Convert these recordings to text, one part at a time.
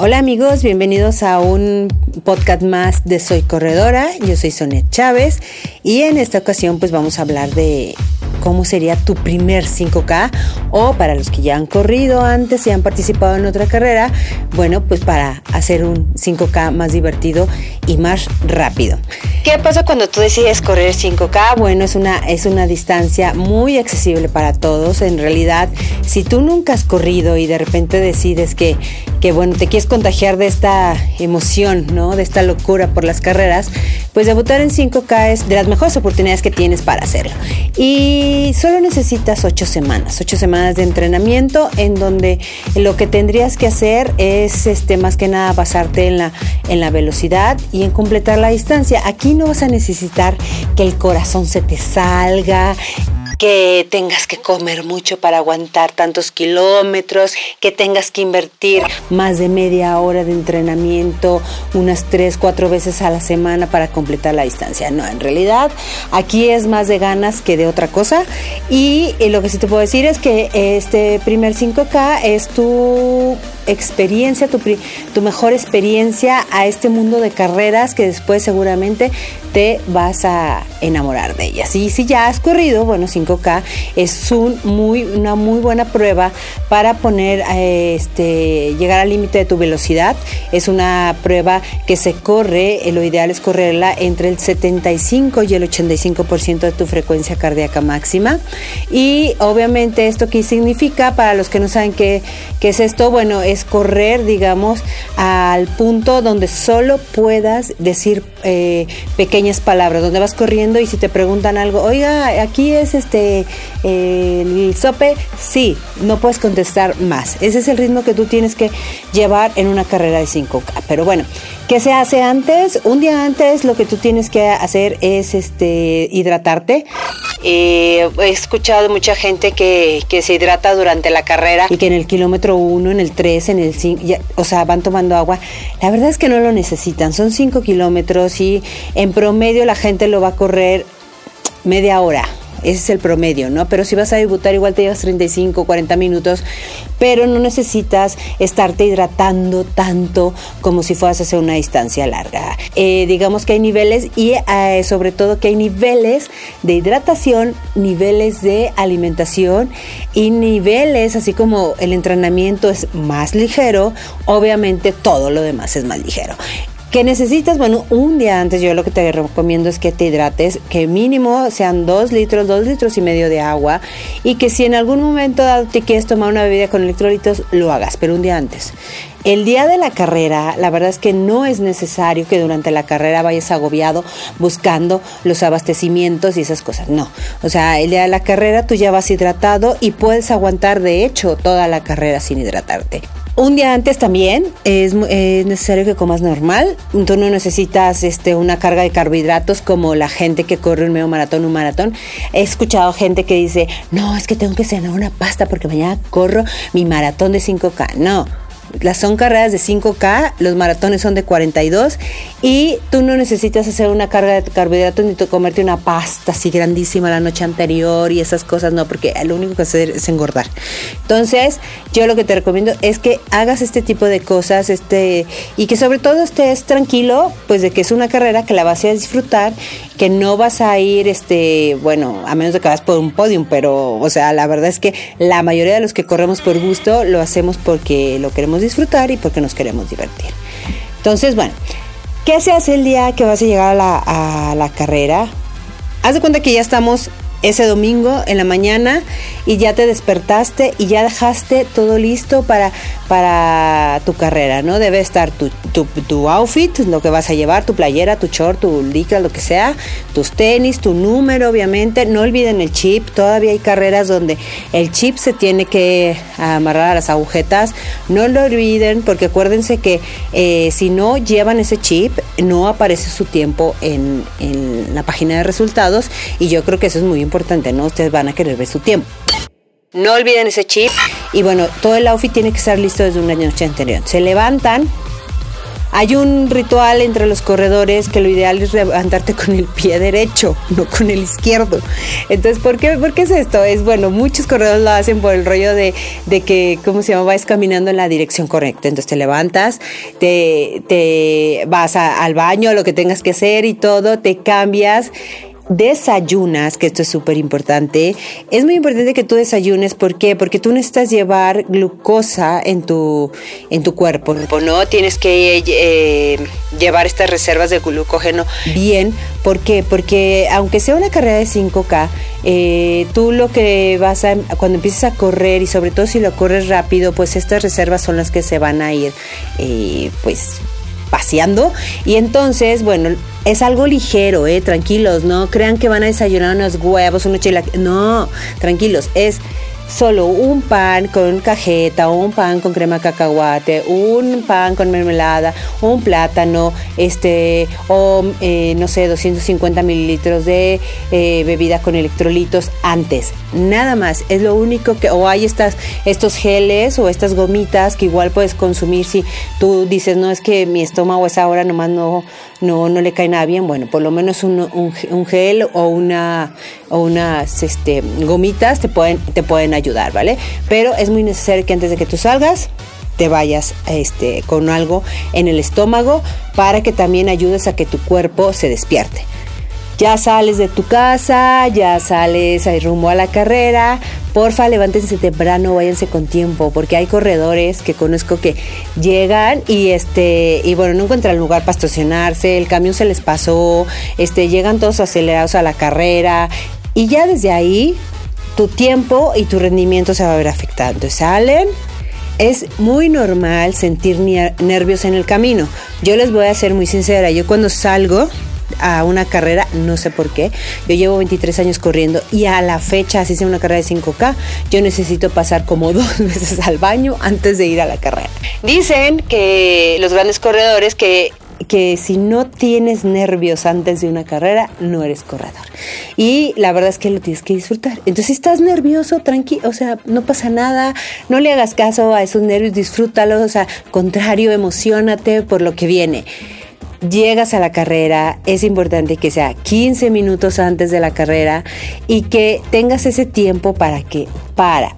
Hola amigos, bienvenidos a un podcast más de Soy Corredora. Yo soy Sonia Chávez y en esta ocasión pues vamos a hablar de cómo sería tu primer 5K o para los que ya han corrido antes y han participado en otra carrera, bueno, pues para hacer un 5K más divertido y más rápido. ¿Qué pasa cuando tú decides correr 5K? Bueno, es una, es una distancia muy accesible para todos. En realidad, si tú nunca has corrido y de repente decides que, que bueno, te quieres contagiar de esta emoción, ¿no? De esta locura por las carreras, pues debutar en 5K es de las mejores oportunidades que tienes para hacerlo. Y solo necesitas 8 semanas, 8 semanas de entrenamiento en donde lo que tendrías que hacer es este, más que nada basarte en la, en la velocidad y en completar la distancia. Aquí no vas a necesitar que el corazón se te salga, que tengas que comer mucho para aguantar tantos kilómetros, que tengas que invertir más de media hora de entrenamiento, unas tres, cuatro veces a la semana para completar la distancia. No, en realidad aquí es más de ganas que de otra cosa. Y, lo que sí te puedo decir es que este primer 5K es tu experiencia, tu, tu mejor experiencia a este mundo de carreras que después seguramente te vas a enamorar de ellas. Y si ya has corrido, bueno, 5K es un muy, una muy buena prueba para poner, eh, este, llegar al límite de tu velocidad. Es una prueba que se corre, eh, lo ideal es correrla entre el 75 y el 85% de tu frecuencia cardíaca máxima. Y obviamente esto qué significa para los que no saben qué, qué es esto, bueno, es correr, digamos, al punto donde solo puedas decir eh, pequeñas palabras, donde vas corriendo y si te preguntan algo, oiga, aquí es este el sope, sí, no puedes contestar más. Ese es el ritmo que tú tienes que llevar en una carrera de 5K. Pero bueno, ¿qué se hace antes? Un día antes lo que tú tienes que hacer es este hidratarte. Eh, he escuchado mucha gente que, que, se hidrata durante la carrera y que en el kilómetro 1, en el 3, en el 5, o sea, van tomando agua. La verdad es que no lo necesitan, son 5 kilómetros y en promedio la gente lo va a correr media hora. Ese es el promedio, ¿no? Pero si vas a debutar igual te llevas 35, 40 minutos, pero no necesitas estarte hidratando tanto como si fueras a hacer una distancia larga. Eh, digamos que hay niveles y eh, sobre todo que hay niveles de hidratación, niveles de alimentación y niveles, así como el entrenamiento es más ligero, obviamente todo lo demás es más ligero. ¿Qué necesitas? Bueno, un día antes yo lo que te recomiendo es que te hidrates, que mínimo sean dos litros, dos litros y medio de agua y que si en algún momento te quieres tomar una bebida con electrolitos, lo hagas, pero un día antes. El día de la carrera, la verdad es que no es necesario que durante la carrera vayas agobiado buscando los abastecimientos y esas cosas. No. O sea, el día de la carrera tú ya vas hidratado y puedes aguantar, de hecho, toda la carrera sin hidratarte. Un día antes también es, es, necesario que comas normal. Tú no necesitas este, una carga de carbohidratos como la gente que corre un medio maratón, un maratón. He escuchado gente que dice, no, es que tengo que cenar una pasta porque mañana corro mi maratón de 5K. No las son carreras de 5K, los maratones son de 42 y tú no necesitas hacer una carga de carbohidratos ni comerte una pasta así grandísima la noche anterior y esas cosas, no, porque lo único que hacer es engordar. Entonces, yo lo que te recomiendo es que hagas este tipo de cosas este y que sobre todo estés tranquilo, pues de que es una carrera que la vas a disfrutar, que no vas a ir este, bueno, a menos de que vas por un podium, pero o sea, la verdad es que la mayoría de los que corremos por gusto lo hacemos porque lo queremos disfrutar y porque nos queremos divertir. Entonces, bueno, ¿qué se hace el día que vas a llegar a la, a la carrera? Haz de cuenta que ya estamos ese domingo en la mañana y ya te despertaste y ya dejaste todo listo para, para tu carrera, ¿no? Debe estar tu, tu, outfit, lo que vas a llevar, tu playera, tu short, tu licra, lo que sea, tus tenis, tu número, obviamente. No olviden el chip, todavía hay carreras donde el chip se tiene que amarrar a las agujetas. No lo olviden porque acuérdense que eh, si no llevan ese chip, no aparece su tiempo en, en la página de resultados y yo creo que eso es muy importante, ¿no? Ustedes van a querer ver su tiempo. No olviden ese chip Y bueno, todo el outfit tiene que estar listo desde una noche anterior. Se levantan, hay un ritual entre los corredores que lo ideal es levantarte con el pie derecho, no con el izquierdo. Entonces, ¿por qué, ¿por qué es esto? Es bueno, muchos corredores lo hacen por el rollo de, de que, ¿cómo se llama? Vas caminando en la dirección correcta. Entonces te levantas, te, te vas al baño, lo que tengas que hacer y todo, te cambias desayunas, que esto es súper importante, es muy importante que tú desayunes, ¿por qué? Porque tú necesitas llevar glucosa en tu, en tu cuerpo, ¿no? Tienes que eh, llevar estas reservas de glucógeno bien, ¿por qué? Porque aunque sea una carrera de 5K, eh, tú lo que vas a, cuando empieces a correr y sobre todo si lo corres rápido, pues estas reservas son las que se van a ir, eh, pues paseando. Y entonces, bueno, es algo ligero, ¿eh? Tranquilos, no crean que van a desayunar unos huevos, una chela. No, tranquilos, es solo un pan con cajeta, un pan con crema cacahuate, un pan con mermelada, un plátano, este, o eh, no sé, 250 mililitros de eh, bebida con electrolitos antes. Nada más, es lo único que, o hay estas, estos geles o estas gomitas que igual puedes consumir si tú dices, no es que mi estómago es ahora nomás no, no, no le cae nada bien, bueno, por lo menos un, un, gel o una o unas este, gomitas te pueden, te pueden ayudar, ¿vale? Pero es muy necesario que antes de que tú salgas te vayas este, con algo en el estómago para que también ayudes a que tu cuerpo se despierte. Ya sales de tu casa, ya sales rumbo a la carrera. Porfa, levántense temprano, váyanse con tiempo, porque hay corredores que conozco que llegan y este y bueno, no encuentran lugar para estacionarse, el camión se les pasó, este llegan todos acelerados a la carrera y ya desde ahí tu tiempo y tu rendimiento se va a ver afectado. Salen, es muy normal sentir nervios en el camino. Yo les voy a ser muy sincera, yo cuando salgo a una carrera, no sé por qué. Yo llevo 23 años corriendo y a la fecha, así sea una carrera de 5K, yo necesito pasar como dos veces al baño antes de ir a la carrera. Dicen que los grandes corredores que que si no tienes nervios antes de una carrera, no eres corredor. Y la verdad es que lo tienes que disfrutar. Entonces, si estás nervioso, tranquilo, o sea, no pasa nada, no le hagas caso a esos nervios, disfrútalos, o sea, contrario, emocionate por lo que viene llegas a la carrera, es importante que sea 15 minutos antes de la carrera y que tengas ese tiempo para que para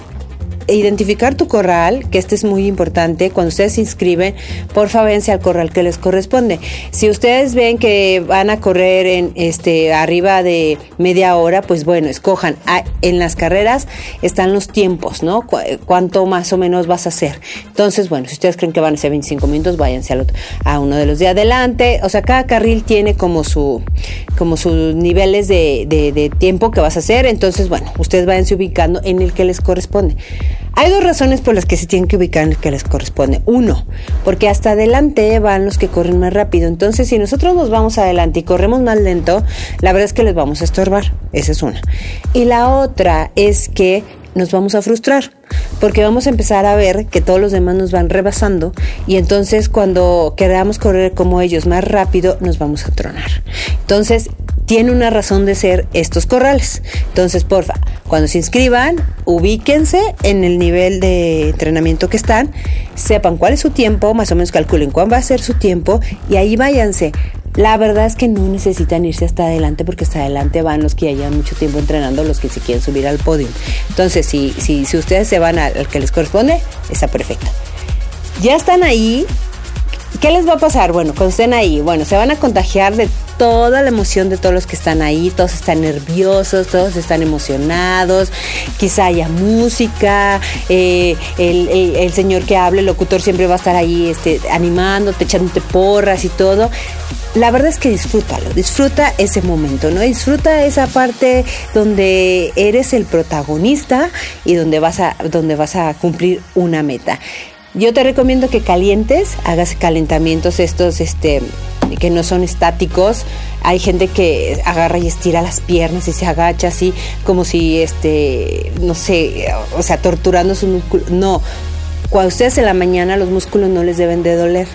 identificar tu corral, que este es muy importante. Cuando ustedes se inscriben, por favor, al corral que les corresponde. Si ustedes ven que van a correr en este arriba de media hora, pues bueno, escojan. Ah, en las carreras están los tiempos, ¿no? cuánto más o menos vas a hacer. Entonces, bueno, si ustedes creen que van a ser 25 minutos, váyanse a uno de los de adelante. O sea, cada carril tiene como su como sus niveles de, de tiempo que vas a hacer. Entonces, bueno, ustedes váyanse ubicando en el que les corresponde. Hay dos razones por las que se tienen que ubicar en el que les corresponde. Uno, porque hasta adelante van los que corren más rápido. Entonces, si nosotros nos vamos adelante y corremos más lento, la verdad es que les vamos a estorbar. Esa es una. Y la otra es que nos vamos a frustrar porque vamos a empezar a ver que todos los demás nos van rebasando y entonces cuando queramos correr como ellos más rápido nos vamos a tronar. Entonces tiene una razón de ser estos corrales. Entonces, porfa, cuando se inscriban, ubíquense en el nivel de entrenamiento que están, sepan cuál es su tiempo, más o menos calculen cuál va a ser su tiempo y ahí váyanse. La verdad es que no necesitan irse hasta adelante porque hasta adelante van los que ya llevan mucho tiempo entrenando, los que se quieren subir al podio. Entonces, si, si, si ustedes se van al que les corresponde, está perfecto. Ya están ahí, ¿Qué les va a pasar? Bueno, cuando estén ahí, bueno, se van a contagiar de toda la emoción de todos los que están ahí, todos están nerviosos, todos están emocionados, quizá haya música, eh, el, señor que hable, el locutor siempre va a estar ahí este, animándote, echándote porras y todo. La verdad es que disfrútalo, disfruta ese momento, ¿no? Disfruta esa parte donde eres el protagonista y donde vas a, donde vas a cumplir una meta. Yo te recomiendo que calientes, hagas calentamientos estos, este, que no son estáticos. Hay gente que agarra y estira las piernas y se agacha así, como si, este, no sé, o sea, torturando su músculo. No, cuando ustedes en la mañana los músculos no les deben de doler.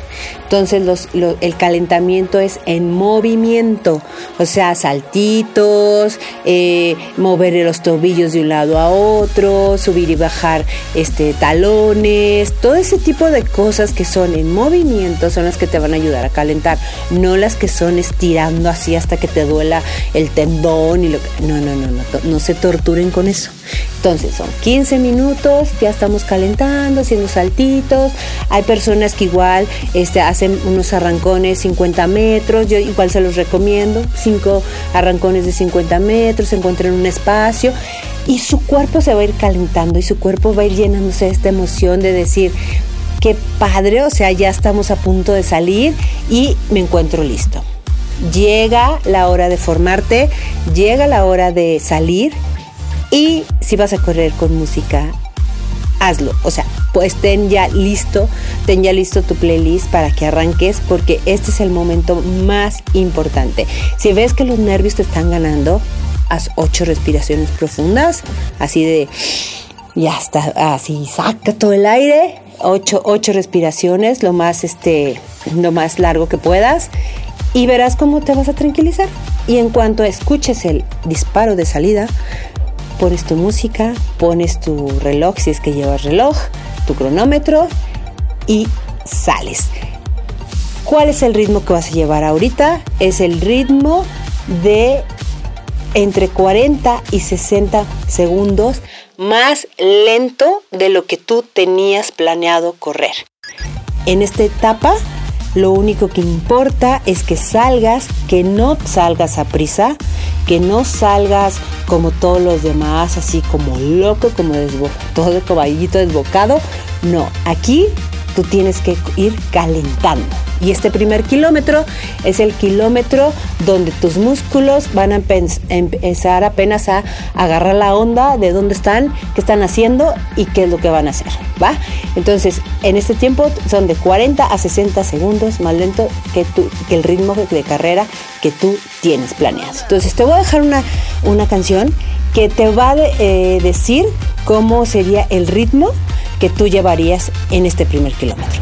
Entonces los, el calentamiento es en movimiento, o sea, saltitos, eh, mover los tobillos de un lado a otro, subir y bajar este, talones, todo ese tipo de cosas que son en movimiento son las que te van a ayudar a calentar, no las que son estirando así hasta que te duela el tendón y lo que... No, no, no, no, no se torturen con eso. Entonces son 15 minutos, ya estamos calentando, haciendo saltitos. Hay personas que igual este, hacen unos arrancones 50 metros, yo igual se los recomiendo, 5 arrancones de 50 metros, se encuentran en un espacio y su cuerpo se va a ir calentando y su cuerpo va a ir llenándose de esta emoción de decir, qué padre, o sea, ya estamos a punto de salir y me encuentro listo. Llega la hora de formarte, llega la hora de salir y si vas a correr con música, hazlo. O sea, pues ten ya listo, ten ya listo tu playlist para que arranques porque este es el momento más importante. Si ves que los nervios te están ganando, haz ocho respiraciones profundas, así de, ya está, así saca todo el aire, ocho, ocho respiraciones, lo más, este, lo más largo que puedas y verás cómo te vas a tranquilizar. Y en cuanto escuches el disparo de salida, pones tu música, pones tu reloj si es que llevas reloj, tu cronómetro y sales. ¿Cuál es el ritmo que vas a llevar ahorita? Es el ritmo de entre 40 y 60 segundos más lento de lo que tú tenías planeado correr. En esta etapa lo único que importa es que salgas, que no salgas a prisa, que no salgas como todos los demás, así como loco, como todo el caballito desbocado. No, aquí tú tienes que ir calentando. Y este primer kilómetro es el kilómetro donde tus músculos van a empezar apenas a agarrar la onda de dónde están, qué están haciendo y qué es lo que van a hacer, ¿va? Entonces, en este tiempo son de 40 a 60 segundos más lento que, el ritmo de carrera que tú tienes planeado. Entonces, te voy a dejar una, una canción que te va a eh, decir cómo sería el ritmo que tú llevarías en este primer kilómetro.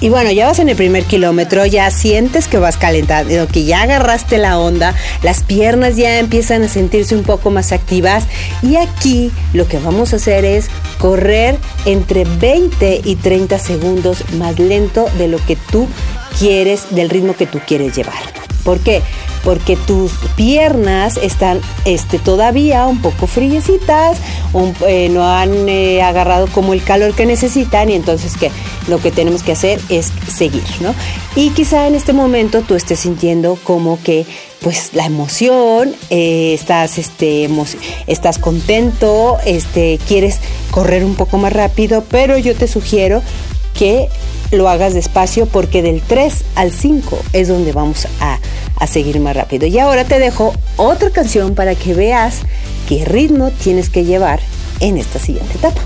Y bueno, ya vas en el primer kilómetro, ya sientes que vas calentando, que ya agarraste la onda, las piernas ya empiezan a sentirse un poco más activas y aquí lo que vamos a hacer es correr entre 20 y 30 segundos más lento de lo que tú quieres, del ritmo que tú quieres llevar. ¿Por qué? Porque tus piernas están este, todavía un poco friecitas, eh, no han eh, agarrado como el calor que necesitan y entonces que lo que tenemos que hacer es seguir, ¿no? Y quizá en este momento tú estés sintiendo como que pues la emoción, eh, estás, este, estás contento, este, quieres correr un poco más rápido, pero yo te sugiero que lo hagas despacio porque del 3 al 5 es donde vamos a, a seguir más rápido. Y ahora te dejo otra canción para que veas qué ritmo tienes que llevar en esta siguiente etapa.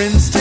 difference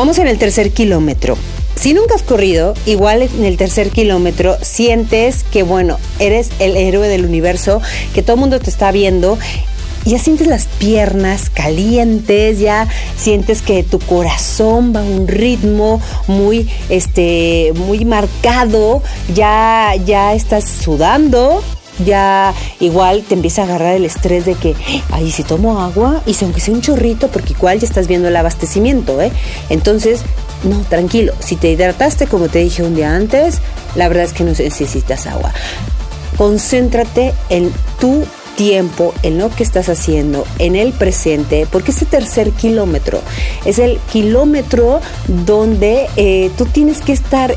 Vamos en el tercer kilómetro. Si nunca has corrido, igual en el tercer kilómetro sientes que, bueno, eres el héroe del universo, que todo el mundo te está viendo ya sientes las piernas calientes, ya sientes que tu corazón va a un ritmo muy, este, muy marcado, ya, ya estás sudando, ya igual te empieza a agarrar el estrés de que, ay, si tomo agua, y si aunque sea un chorrito, porque igual ya estás viendo el abastecimiento, ¿eh? Entonces, No, tranquilo, si te hidrataste como te dije un día antes, la verdad es que no necesitas agua. Concéntrate en tu tiempo, en lo que estás haciendo, en el presente, porque este tercer kilómetro es el kilómetro donde eh, tú tienes que estar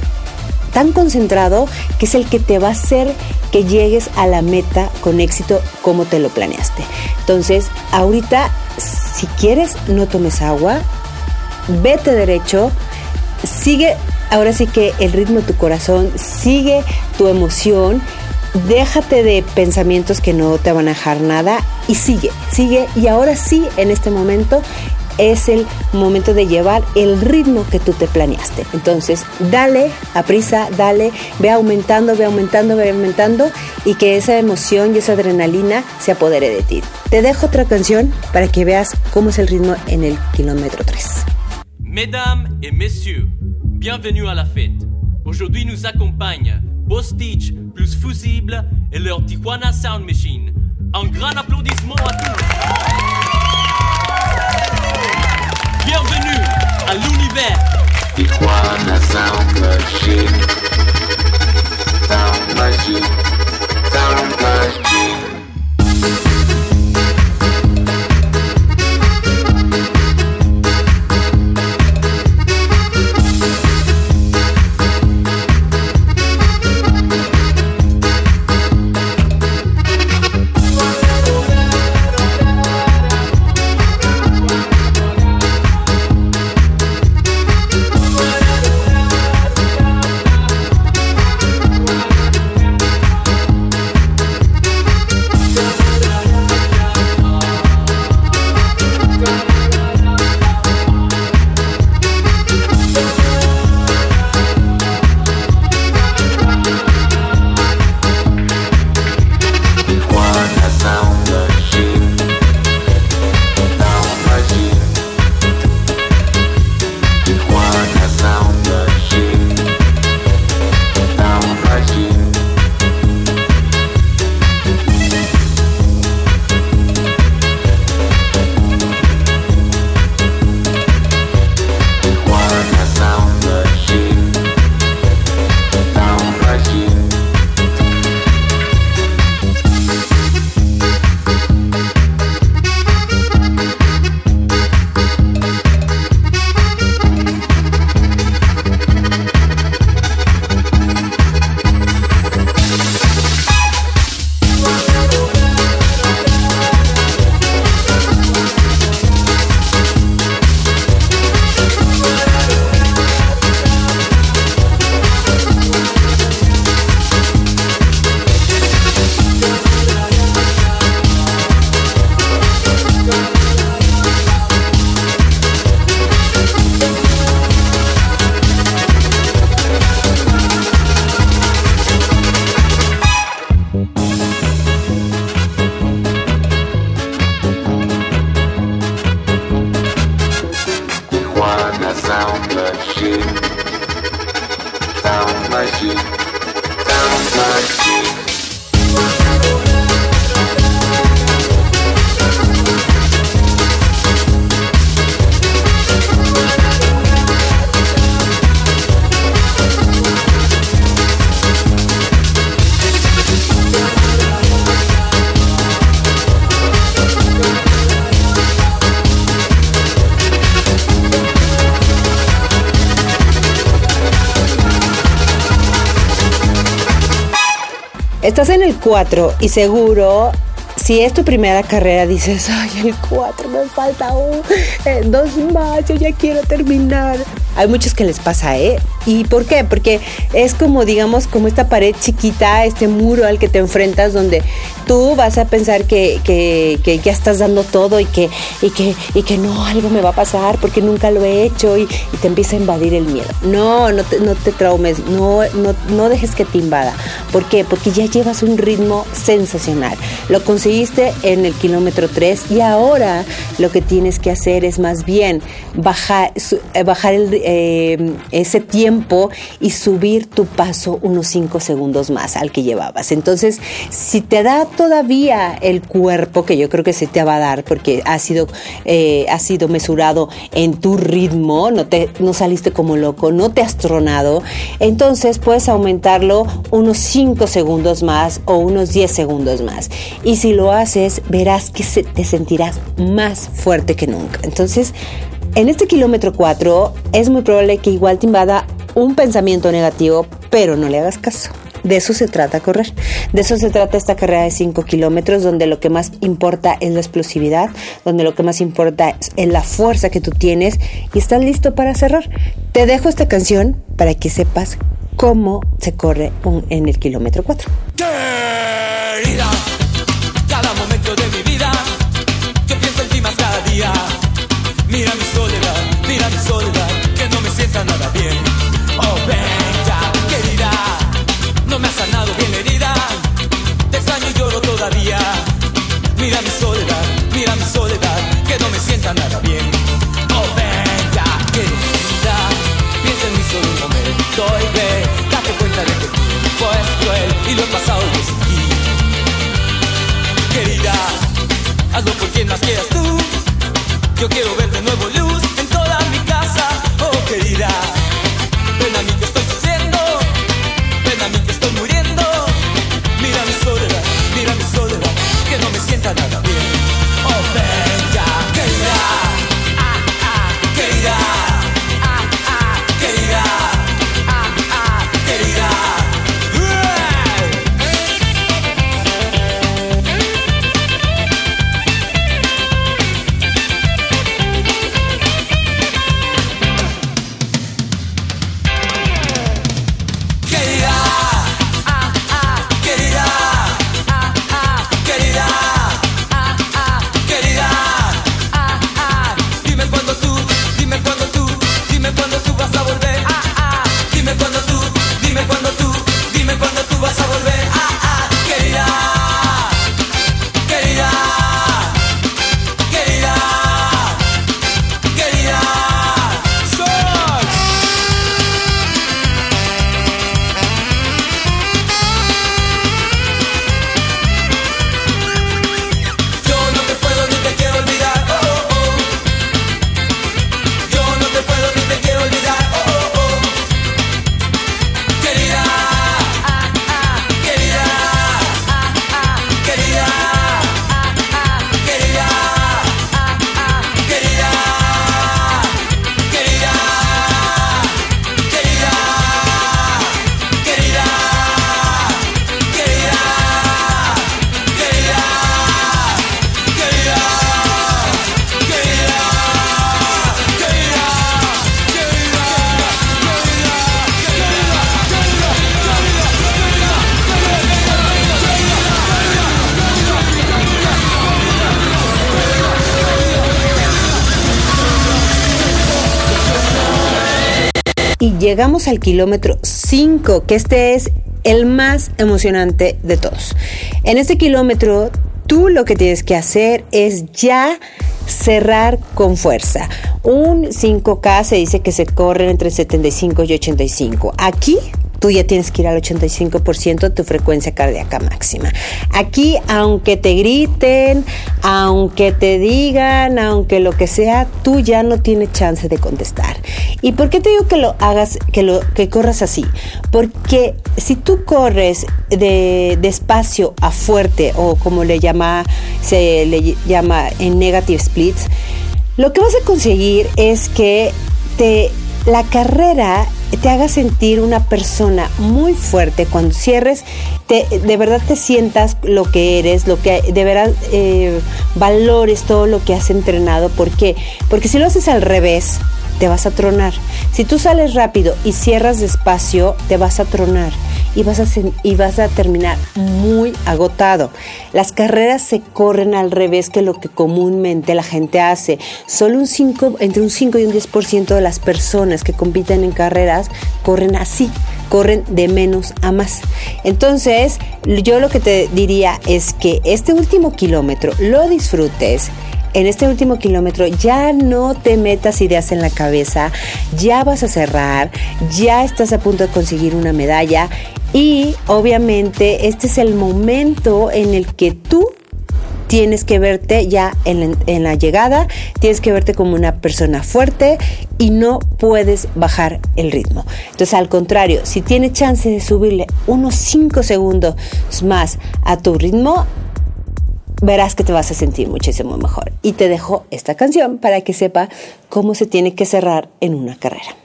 tan concentrado que es el que te va a hacer que llegues a la meta con éxito como te lo planeaste. Entonces, ahorita, si quieres, no tomes agua, vete derecho, sigue, ahora sí que el ritmo de tu corazón, sigue tu emoción déjate de pensamientos que no te van a dejar nada y sigue, sigue. Y ahora sí, en este momento, es el momento de llevar el ritmo que tú te planeaste. Entonces, dale a prisa, dale, ve aumentando, ve aumentando, ve aumentando y que esa emoción y esa adrenalina se apodere de ti. Te dejo otra canción para que veas cómo es el ritmo en el kilómetro 3. Mesdames et messieurs, bienvenue à la fête. Aujourd'hui nous accompagne Bostich plus Fusible et leur Tijuana Sound Machine. Un grand applaudissement à tous. Bienvenue à l'univers. Tijuana Sound Machine. Sound Machine. Sound Machine. Estás en el 4 y seguro, si es tu primera carrera, dices, ay, el 4, me falta un, eh, dos más, yo ya quiero terminar. Hay muchos que les pasa, ¿eh? ¿Y por qué? Porque es como, digamos, como esta pared chiquita, este muro al que te enfrentas, donde tú vas a pensar que, que, ya estás dando todo y que, y, que, y que no, algo me va a pasar porque nunca lo he hecho y, te empieza a invadir el miedo. No, no te, no te traumes, no, no, no dejes que te invada. ¿Por qué? Porque ya llevas un ritmo sensacional. Lo conseguiste en el kilómetro 3 y ahora lo que tienes que hacer es más bien bajar, bajar el, eh, ese tiempo y subir tu paso unos 5 segundos más al que llevabas. Entonces, si te da todavía el cuerpo, que yo creo que se te va a dar porque ha sido, eh, ha sido mesurado en tu ritmo, no, te, no saliste como loco, no te has tronado, entonces puedes aumentarlo unos 5 segundos más o unos 10 segundos más. Y si lo haces, verás que te sentirás más fuerte que nunca. Entonces, en este kilómetro 4 es muy probable que igual te invada un pensamiento negativo, pero no le hagas caso. De eso se trata correr. De eso se trata esta carrera de 5 kilómetros, donde lo que más importa es la explosividad, donde lo que más importa es la fuerza que tú tienes y estás listo para cerrar. Te dejo esta canción para que sepas cómo se corre en el kilómetro 4. cada momento de mi vida, yo pienso en ti más cada día. Mira sienta nada bien. Oh, venga, querida, piensa en mí solo un momento y ve, date cuenta de que el tiempo es cruel y lo pasado sin ti. Querida, hazlo por quien más quieras tú. Yo quiero llegamos al kilómetro 5, que este es el más emocionante de todos. En este kilómetro, tú lo que tienes que hacer es ya cerrar con fuerza. Un 5K se dice que se corre entre 75 y 85. Aquí tú ya tienes que ir al 85% de tu frecuencia cardíaca máxima. Aquí, aunque te griten, aunque te digan, aunque lo que sea, tú ya no tienes chance de contestar. ¿Y por qué te digo que lo hagas, que lo que corras así? Porque si tú corres de despacio a fuerte o como le llama se le llama en negative splits, lo que vas a conseguir es que te la carrera te haga sentir una persona muy fuerte cuando cierres, te, de verdad te sientas lo que eres, lo que de verdad eh, valores todo lo que has entrenado. ¿Por qué? Porque si lo haces al revés, te vas a tronar. Si tú sales rápido y cierras despacio, te vas a tronar y vas a, y vas a terminar muy agotado. Las carreras se corren al revés que lo que comúnmente la gente hace. Solo un 5, entre un 5 y un 10% de las personas que compiten en carreras corren así, corren de menos a más. Entonces, yo lo que te diría es que este último kilómetro lo disfrutes en este último kilómetro ya no te metas ideas en la cabeza, ya vas a cerrar, ya estás a punto de conseguir una medalla y obviamente este es el momento en el que tú tienes que verte ya en, la llegada, tienes que verte como una persona fuerte y no puedes bajar el ritmo. Entonces, al contrario, si tienes chance de subirle unos 5 segundos más a tu ritmo, verás que te vas a sentir muchísimo mejor. Y te dejo esta canción para que sepa cómo se tiene que cerrar en una carrera.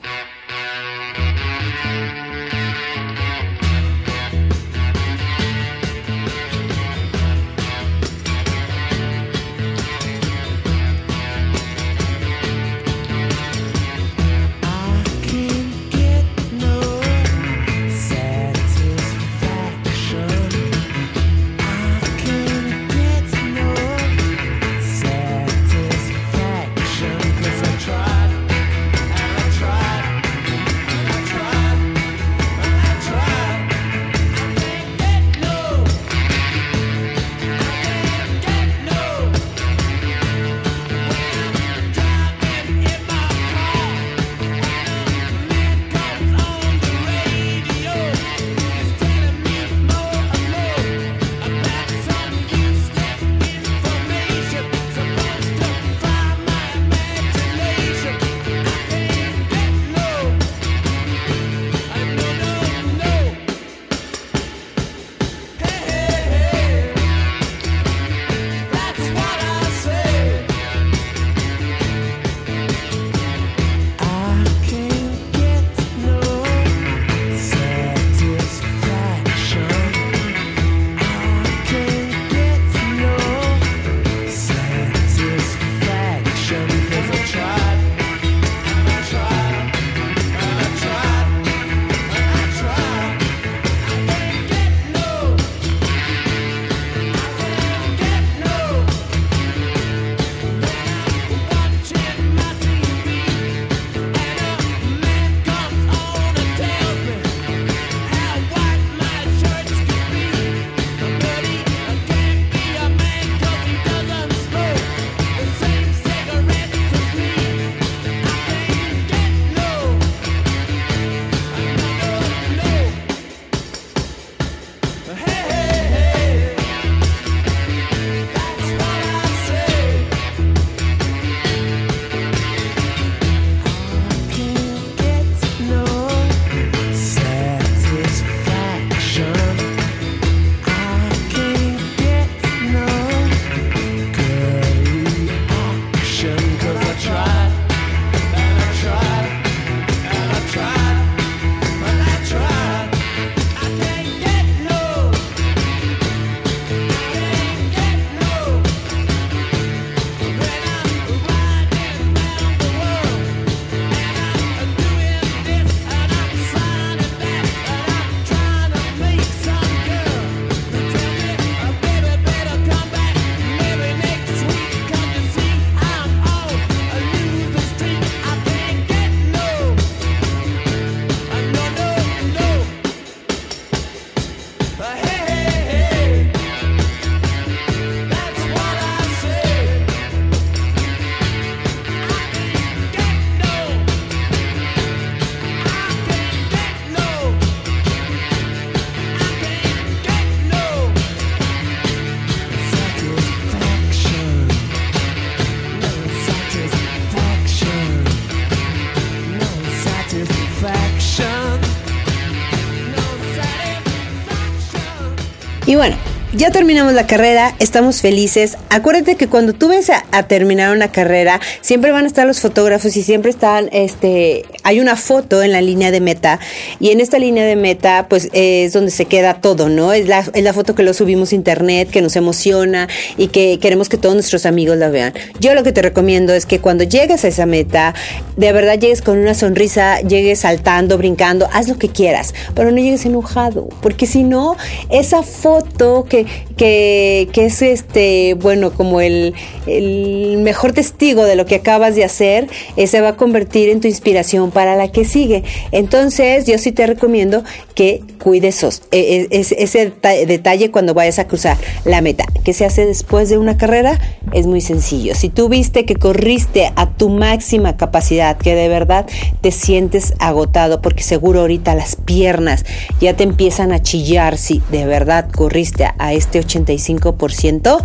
Ya terminamos la carrera, estamos felices. Acuérdate que cuando tú ves a, terminar una carrera, siempre van a estar los fotógrafos y siempre están, este, hay una foto en la línea de meta y en esta línea de meta, pues es donde se queda todo, ¿no? Es la, es la foto que lo subimos a internet, que nos emociona y que queremos que todos nuestros amigos la vean. Yo lo que te recomiendo es que cuando llegues a esa meta, de verdad llegues con una sonrisa, llegues saltando, brincando, haz lo que quieras, pero no llegues enojado, porque si no, esa foto que, que, es este, bueno, como el, el, mejor testigo de lo que acabas de hacer, se va a convertir en tu inspiración para la que sigue. Entonces, yo sí te recomiendo que cuides e, e, ese detalle cuando vayas a cruzar la meta. ¿Qué se hace después de una carrera? Es muy sencillo. Si tú viste que corriste a tu máxima capacidad, que de verdad te sientes agotado, porque seguro ahorita las piernas ya te empiezan a chillar si de verdad corriste a este 85%,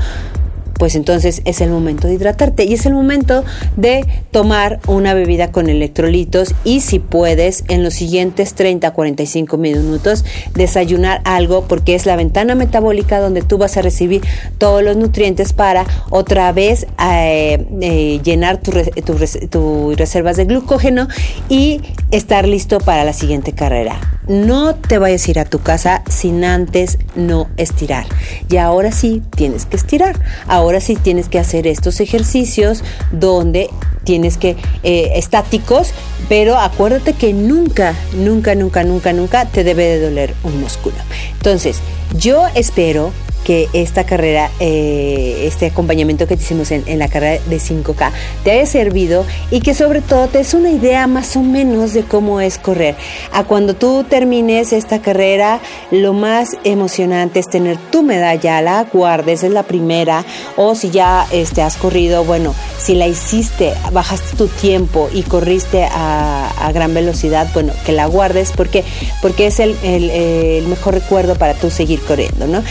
pues entonces es el momento de hidratarte y es el momento de tomar una bebida con electrolitos y si puedes en los siguientes 30 a 45 minutos desayunar algo porque es la ventana metabólica donde tú vas a recibir todos los nutrientes para otra vez eh, eh, llenar tus reservas de glucógeno y estar listo para la siguiente carrera. No te vayas a ir a tu casa sin antes no estirar. Y ahora sí tienes que estirar. Ahora sí tienes que hacer estos ejercicios donde tienes que eh, estáticos, pero acuérdate que nunca, nunca, nunca, nunca, nunca te debe de doler un músculo. Entonces, yo espero que esta carrera, eh, este acompañamiento que te hicimos en, la carrera de 5K te haya servido y que sobre todo te des una idea más o menos de cómo es correr. A cuando tú termines esta carrera, lo más emocionante es tener tu medalla, la guardes, es la primera, o si ya este, has corrido, bueno, si la hiciste, bajaste tu tiempo y corriste a, gran velocidad, bueno, que la guardes porque, porque es el, el mejor recuerdo para tú seguir corriendo, ¿no?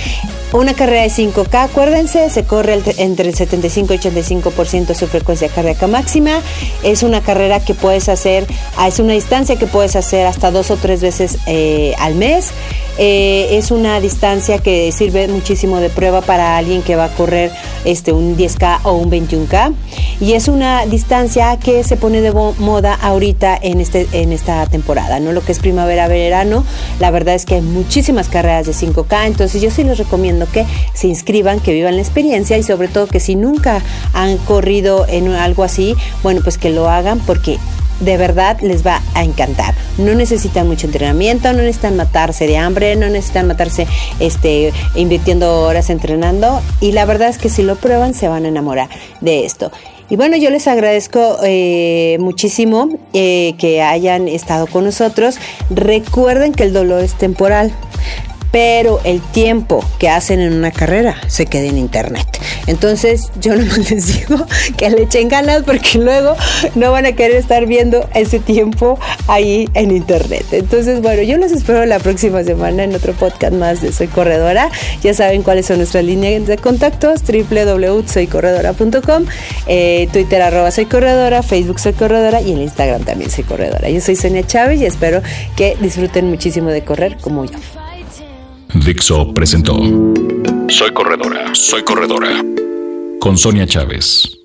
Una carrera de 5K, acuérdense, se corre entre el 75 y 85% de su frecuencia cardíaca máxima. Es una carrera que puedes hacer, ah, es una distancia que puedes hacer hasta dos o tres veces eh, al mes. Eh, es una distancia que sirve muchísimo de prueba para alguien que va a correr este, un 10K o un 21K. Y es una distancia que se pone de moda ahorita en, este, en esta temporada, ¿no? Lo que es primavera-verano. La verdad es que hay muchísimas carreras de 5K, entonces yo sí les recomiendo que se inscriban, que vivan la experiencia y sobre todo que si nunca han corrido en algo así, bueno, pues que lo hagan porque de verdad les va a encantar. No necesitan mucho entrenamiento, no necesitan matarse de hambre, no necesitan matarse este, invirtiendo horas entrenando y la verdad es que si lo prueban se van a enamorar de esto. Y bueno, yo les agradezco eh, muchísimo eh, que hayan estado con nosotros. Recuerden que el dolor es temporal pero el tiempo que hacen en una carrera se queda en internet. Entonces yo no les digo que le echen ganas porque luego no van a querer estar viendo ese tiempo ahí en internet. Entonces bueno, yo los espero la próxima semana en otro podcast más de Soy Corredora. Ya saben cuáles son nuestras líneas de contactos, www.soycorredora.com, eh, Twitter arroba Soy Corredora, Facebook Soy Corredora y en Instagram también Soy Corredora. Yo soy Sonia Chávez y espero que disfruten muchísimo de correr como yo. Dixo presentó. Soy Corredora, Soy Corredora. Con Sonia Chávez.